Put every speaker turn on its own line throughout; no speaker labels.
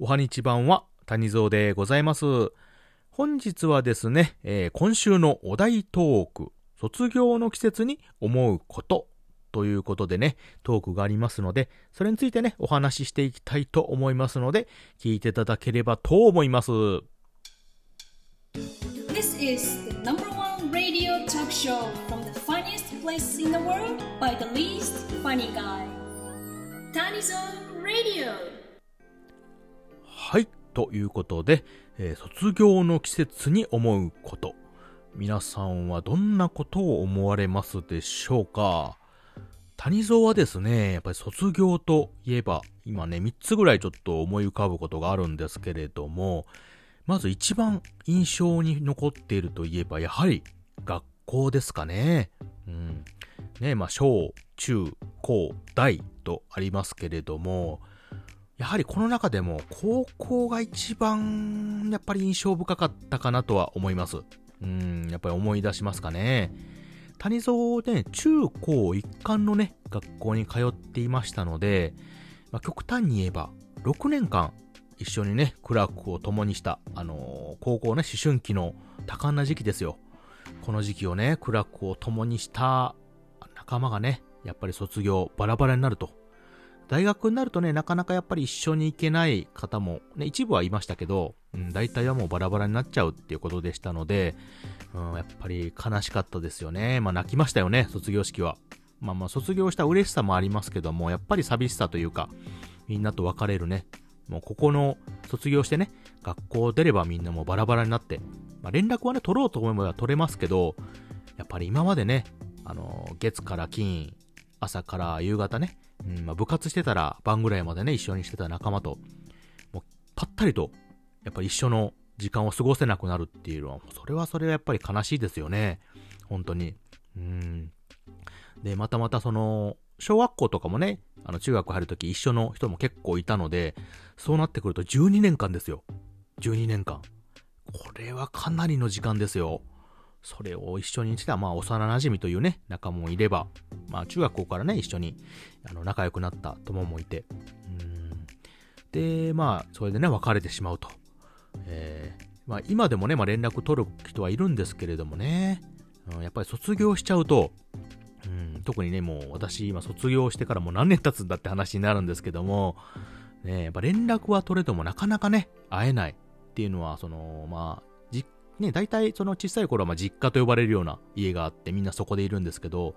おはにちばんは谷蔵でございます。本日はですね、えー今週のお題トーク、卒業の季節に思うことということでね、トークがありますので、それについてね、お話ししていきたいと思いますので、聞いていただければと思います。
This is the number one radio talk show from the funniest place in the world by the least funny guy. Tanizon Radio.
ということで、えー卒業の季節に思うこと。皆さんはどんなことを思われますでしょうか？谷蔵はですね、やっぱり卒業といえば、今ね、3つぐらいちょっと思い浮かぶことがあるんですけれども、まず一番印象に残っているといえば、やはり学校ですかね。うん。ね、まあ、小、中、高、大とありますけれども、やはりこの中でも高校が一番やっぱり印象深かったかなとは思います。うん、やっぱり思い出しますかね。谷蔵ね、中高一貫のね、学校に通っていましたので、まあ、極端に言えば、6年間一緒にね、苦楽を共にした、あのー高校ね、思春期の多感な時期ですよ。この時期をね、苦楽を共にした仲間がね、やっぱり卒業、バラバラになると。大学になるとね、なかなかやっぱり一緒に行けない方も、ね、一部はいましたけど、うん、大体はもうバラバラになっちゃうっていうことでしたので、うん、やっぱり悲しかったですよね。まあ泣きましたよね、卒業式は。まあまあ卒業した嬉しさもありますけども、やっぱり寂しさというか、みんなと別れるね。もうここの卒業してね、学校出ればみんなもうバラバラになって、まあ連絡はね、取ろうと思えば取れますけど、やっぱり今までね、あの、月から金、朝から夕方ね、うんまあ、部活してたら晩ぐらいまでね、一緒にしてた仲間と、もう、ぱったりと、やっぱり一緒の時間を過ごせなくなるっていうのは、それはそれはやっぱり悲しいですよね。本当に。うん。で、またまたその、小学校とかもね、あの、中学入るとき一緒の人も結構いたので、そうなってくると12年間ですよ。12年間。これはかなりの時間ですよ。それを一緒にしてた、まあ、幼馴染というね、仲もいれば、まあ、中学校からね、一緒に、あの、仲良くなった友もいて、うん。で、まあ、それでね、別れてしまうと。えー、まあ、今でもね、まあ、連絡取る人はいるんですけれどもね、うん、やっぱり卒業しちゃうと、うん、特にね、もう私、今卒業してからもう何年経つんだって話になるんですけども、ね、やっぱ連絡は取れてもなかなかね、会えないっていうのは、その、まあ、ね、大体その小さい頃はま実家と呼ばれるような家があってみんなそこでいるんですけど、やっ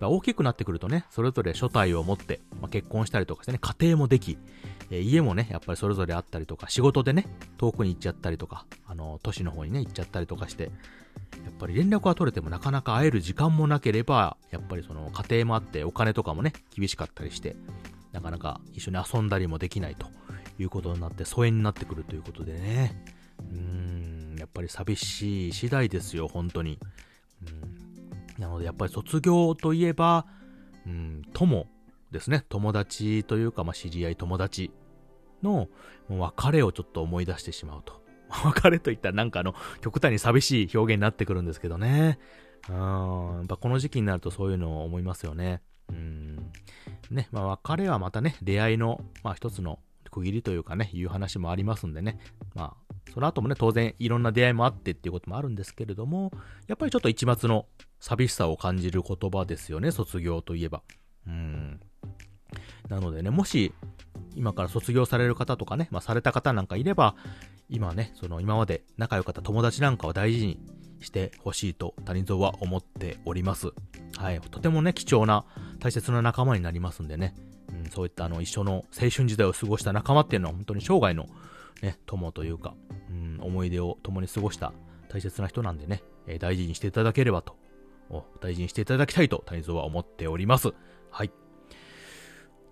ぱ大きくなってくるとね、それぞれ所帯を持って、まあ、結婚したりとかしてね、家庭もでき、えー家もね、やっぱりそれぞれあったりとか、仕事でね、遠くに行っちゃったりとか、あの、都市の方にね、行っちゃったりとかして、やっぱり連絡は取れてもなかなか会える時間もなければ、やっぱりその家庭もあってお金とかもね、厳しかったりして、なかなか一緒に遊んだりもできないということになって疎遠になってくるということでね。やっぱり寂しい次第ですよ、本当に。うん、なのでやっぱり卒業といえば、うん、友ですね。友達というか、まあ、知り合い友達の別れをちょっと思い出してしまうと。別れといったらなんかあの、極端に寂しい表現になってくるんですけどね。うん、やっぱこの時期になるとそういうのを思いますよね。うん。ね、まあ別れはまたね、出会いの、まあ一つの区切りというかね、いう話もありますんでね。まあ、その後もね、当然いろんな出会いもあってっていうこともあるんですけれども、やっぱりちょっと一末の寂しさを感じる言葉ですよね、卒業といえば。うん。なのでね、もし、今から卒業される方とかね、まあされた方なんかいれば、今ね、その今まで仲良かった友達なんかを大事にしてほしいと谷蔵は思っております。はい。とてもね、貴重な大切な仲間になりますんでね、うん、そういったあの一緒の青春時代を過ごした仲間っていうのは本当に生涯のね、友というか、うん、思い出を共に過ごした大切な人なんでね、え大事にしていただければと、大事にしていただきたいと谷蔵は思っております。はい。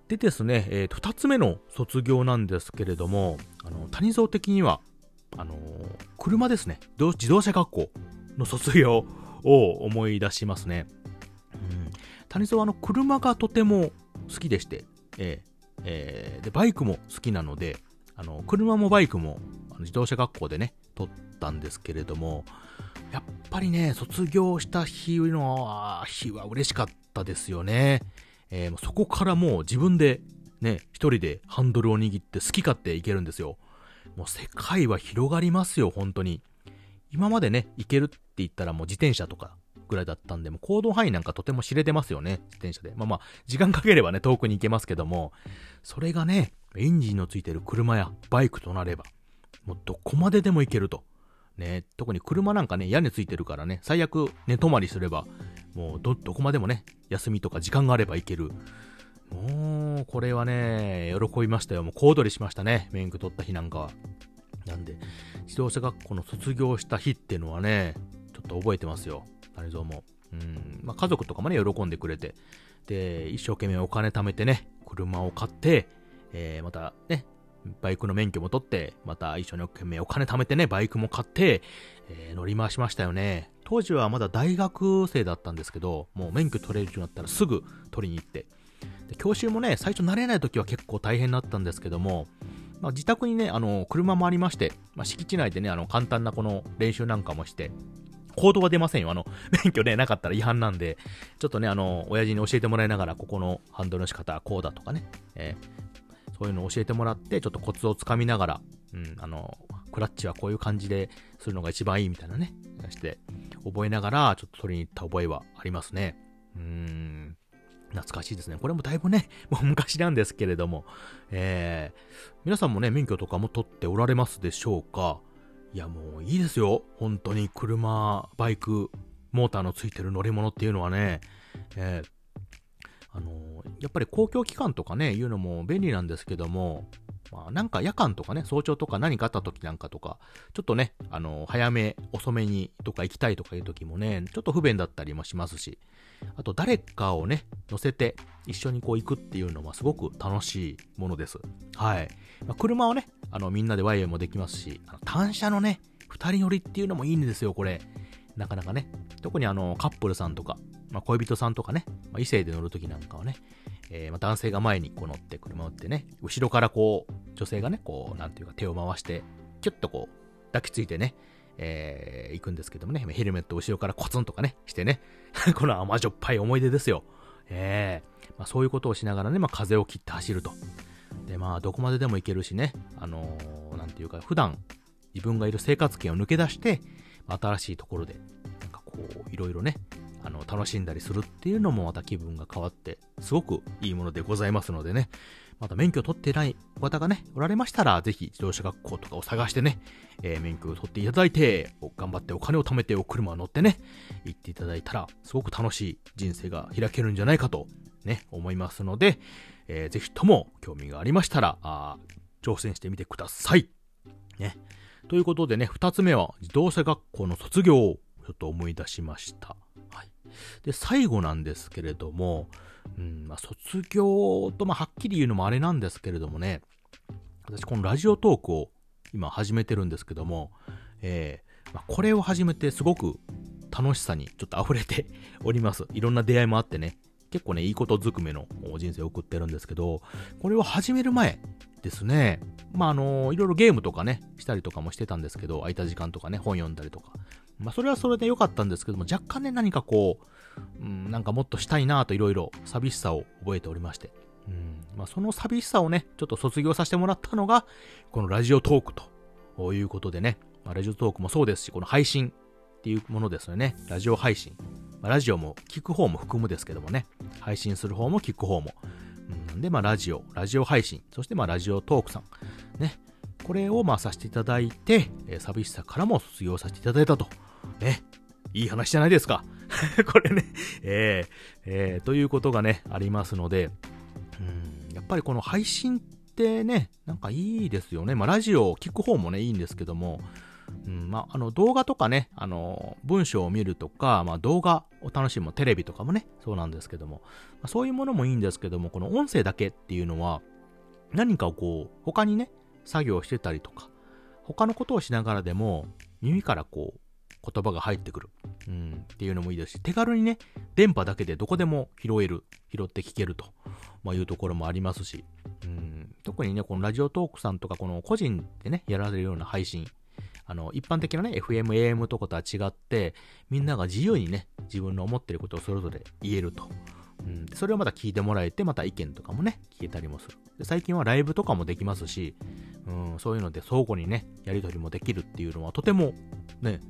でですね、えーと、二つ目の卒業なんですけれども、あの、谷蔵的には、あのー車ですね、自動自動車学校の卒業を思い出しますね。うん。谷蔵はあの、車がとても好きでして、えーえーで、バイクも好きなので、あの、車もバイクも、あの自動車学校でね、取ったんですけれども、やっぱりね、卒業した日の、日は嬉しかったですよね。えーそこからもう自分でね、一人でハンドルを握って好き勝手行けるんですよ。もう世界は広がりますよ、本当に。今までね、行けるって言ったらもう自転車とかぐらいだったんで、もう行動範囲なんかとても知れてますよね、自転車で。まあまあ、時間かければね、遠くに行けますけども、それがね、エンジンのついてる車やバイクとなれば、もうどこまででも行けると。ね、特に車なんかね、屋根ついてるからね、最悪寝泊まりすれば、もうど、どこまでもね、休みとか時間があれば行ける。もう、これはね、喜びましたよ。もう小躍りしましたね。免許取った日なんかは。なんで、自動車学校の卒業した日っていうのはね、ちょっと覚えてますよ。谷蔵も。うん、まあ、家族とかもね、喜んでくれて。で、一生懸命お金貯めてね、車を買って、えー、またね、バイクの免許も取って、また一緒に懸命お金貯めてね、バイクも買って、えー、乗り回しましたよね。当時はまだ大学生だったんですけど、もう免許取れるようになったらすぐ取りに行って、で教習もね、最初慣れない時は結構大変だったんですけども、まあ、自宅にね、あの、車もありまして、まあ、敷地内でね、あの、簡単なこの練習なんかもして、行動は出ませんよ。あの、免許ね、なかったら違反なんで、ちょっとね、あの、親父に教えてもらいながら、ここのハンドルの仕方はこうだとかね、えー、そういうのを教えてもらって、ちょっとコツをつかみながら、うん、あの、クラッチはこういう感じでするのが一番いいみたいなね、して、覚えながら、ちょっと取りに行った覚えはありますね。うーん。懐かしいですね。これもだいぶね、もう昔なんですけれども、えー、皆さんもね、免許とかも取っておられますでしょうか？いや、もういいですよ。本当に車、バイク、モーターのついてる乗り物っていうのはね、えー、あのー、やっぱり公共機関とかね、いうのも便利なんですけども、まあ、なんか夜間とかね、早朝とか何かあった時なんかとか、ちょっとね、あの、早め、遅めにとか行きたいとかいう時もね、ちょっと不便だったりもしますし、あと誰かをね、乗せて一緒にこう行くっていうのはすごく楽しいものです。はい。まあ、車をね、あの、みんなでワイヤーもできますし、あの単車のね、二人乗りっていうのもいいんですよ、これ。なかなかね。特にあの、カップルさんとか、まあ、恋人さんとかね、まあ、異性で乗るときなんかはね、えー、まあ、男性が前にこう乗って車を乗ってね、後ろからこう、女性がね、こう、なんていうか手を回して、キュッとこう、抱きついてね、えー、行くんですけどもね、ヘルメット後ろからコツンとかね、してね、この甘じょっぱい思い出ですよ。ええー、まあ、そういうことをしながらね、まあ、風を切って走ると。で、まあ、どこまででも行けるしね、あのー、なんていうか、普段、自分がいる生活圏を抜け出して、新しいところで、なんかこう、いろいろね、あの、楽しんだりするっていうのもまた気分が変わって、すごくいいものでございますのでね、まだ免許取ってない方がね、おられましたら、ぜひ自動車学校とかを探してね、えー、免許を取っていただいて、頑張ってお金を貯めてお車を乗ってね、行っていただいたら、すごく楽しい人生が開けるんじゃないかと、ね、思いますので、えー、ぜひとも興味がありましたら、あ挑戦してみてください。ね。ということでね、二つ目は自動車学校の卒業をちょっと思い出しました。で、最後なんですけれども、うん、まあ、卒業と、まあ、はっきり言うのもあれなんですけれどもね、私このラジオトークを今始めてるんですけども、えー、まあ、これを始めてすごく楽しさにちょっと溢れて おります。いろんな出会いもあってね、結構ね、いいことずくめの人生を送ってるんですけど、これを始める前ですね、まあ、あのいろいろゲームとかね、したりとかもしてたんですけど、空いた時間とかね、本読んだりとか。まあ、それはそれで良かったんですけども、若干ね、何かこう、うん、なんかもっとしたいなぁといろいろ寂しさを覚えておりまして、うんまあ、その寂しさをね、ちょっと卒業させてもらったのが、このラジオトークということでね、まあ、ラジオトークもそうですし、この配信っていうものですよね。ラジオ配信。まあ、ラジオも聞く方も含むですけどもね、配信する方も聞く方も。うん、で、まあ、ラジオ、ラジオ配信、そしてまあ、ラジオトークさん。ね。これをまあ、させていただいて、えー、寂しさからも卒業させていただいたと。ね。いい話じゃないですか。これね、えー、えー、ということがね、ありますので、うん、やっぱりこの配信ってね、なんかいいですよね。まあ、ラジオを聞く方もね、いいんですけども、うん、まあ、あの、動画とかね、あの、文章を見るとか、まあ、動画を楽しむ、テレビとかもね、そうなんですけども、まあ、そういうものもいいんですけども、この音声だけっていうのは、何かをこう、他にね、作業してたりとか、他のことをしながらでも、耳からこう、言葉が入ってくる。うん、っていうのもいいですし、手軽にね、電波だけでどこでも拾える、拾って聞けると、まあ、いうところもありますし、うん、特にね、このラジオトークさんとか、この個人でね、やられるような配信、あの、一般的なね、FM、AM とかとは違って、みんなが自由にね、自分の思ってることをそれぞれ言えると。うん、それをまた聞いてもらえて、また意見とかもね、聞けたりもする。で最近はライブとかもできますし、うん、そういうので相互にね、やり取りもできるっていうのはとてもね、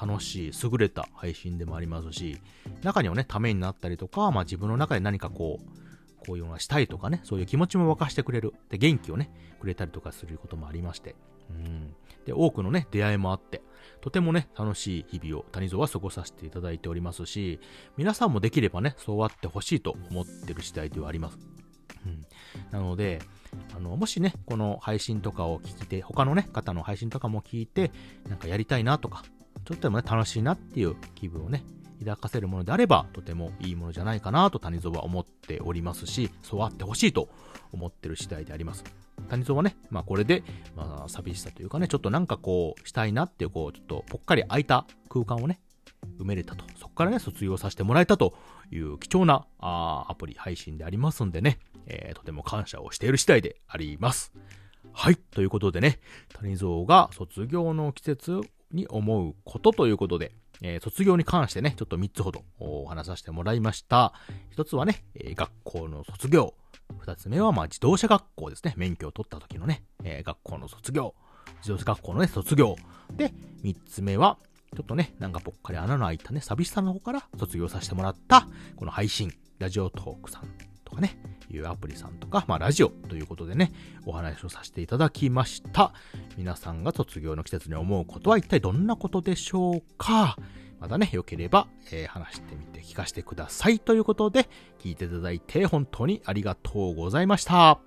楽しい、優れた配信でもありますし、中にはね、ためになったりとか、まあ自分の中で何かこう、こういうのがしたいとかね、そういう気持ちも沸かしてくれる。で、元気をね、くれたりとかすることもありまして。うん。で、多くのね、出会いもあって、とてもね、楽しい日々を谷蔵は過ごさせていただいておりますし、皆さんもできればね、そうあってほしいと思ってる次第ではあります。うん。なので、あの、もしね、この配信とかを聞いて、他のね、方の配信とかも聞いて、なんかやりたいなとか、ちょっとでもね、楽しいなっていう気分をね、抱かせるものであれば、とてもいいものじゃないかなと谷蔵は思っておりますし、そうあってほしいと思ってる次第であります。谷蔵はね、まあこれで、まあ寂しさというかね、ちょっとなんかこう、したいなっていう、こう、ちょっとぽっかり空いた空間をね、埋めれたと。そこからね、卒業させてもらえたという貴重なあアプリ配信でありますんでね、えー、とても感謝をしている次第であります。はい。ということでね、谷蔵が卒業の季節に思うことということで、えー、卒業に関してね、ちょっと3つほどお話させてもらいました。1つはね、えー、学校の卒業。2つ目は、まあ、自動車学校ですね。免許を取った時のね、えー、学校の卒業。自動車学校のね、卒業。で、3つ目は、ちょっとね、なんかぽっかり穴の開いたね、寂しさの方から卒業させてもらった、この配信、ラジオトークさんかね、いうアプリさんとか、まあラジオということでね、お話をさせていただきました。皆さんが卒業の季節に思うことは一体どんなことでしょうか？またね、良ければ、えー、話してみて聞かせてください。ということで、聞いていただいて本当にありがとうございました。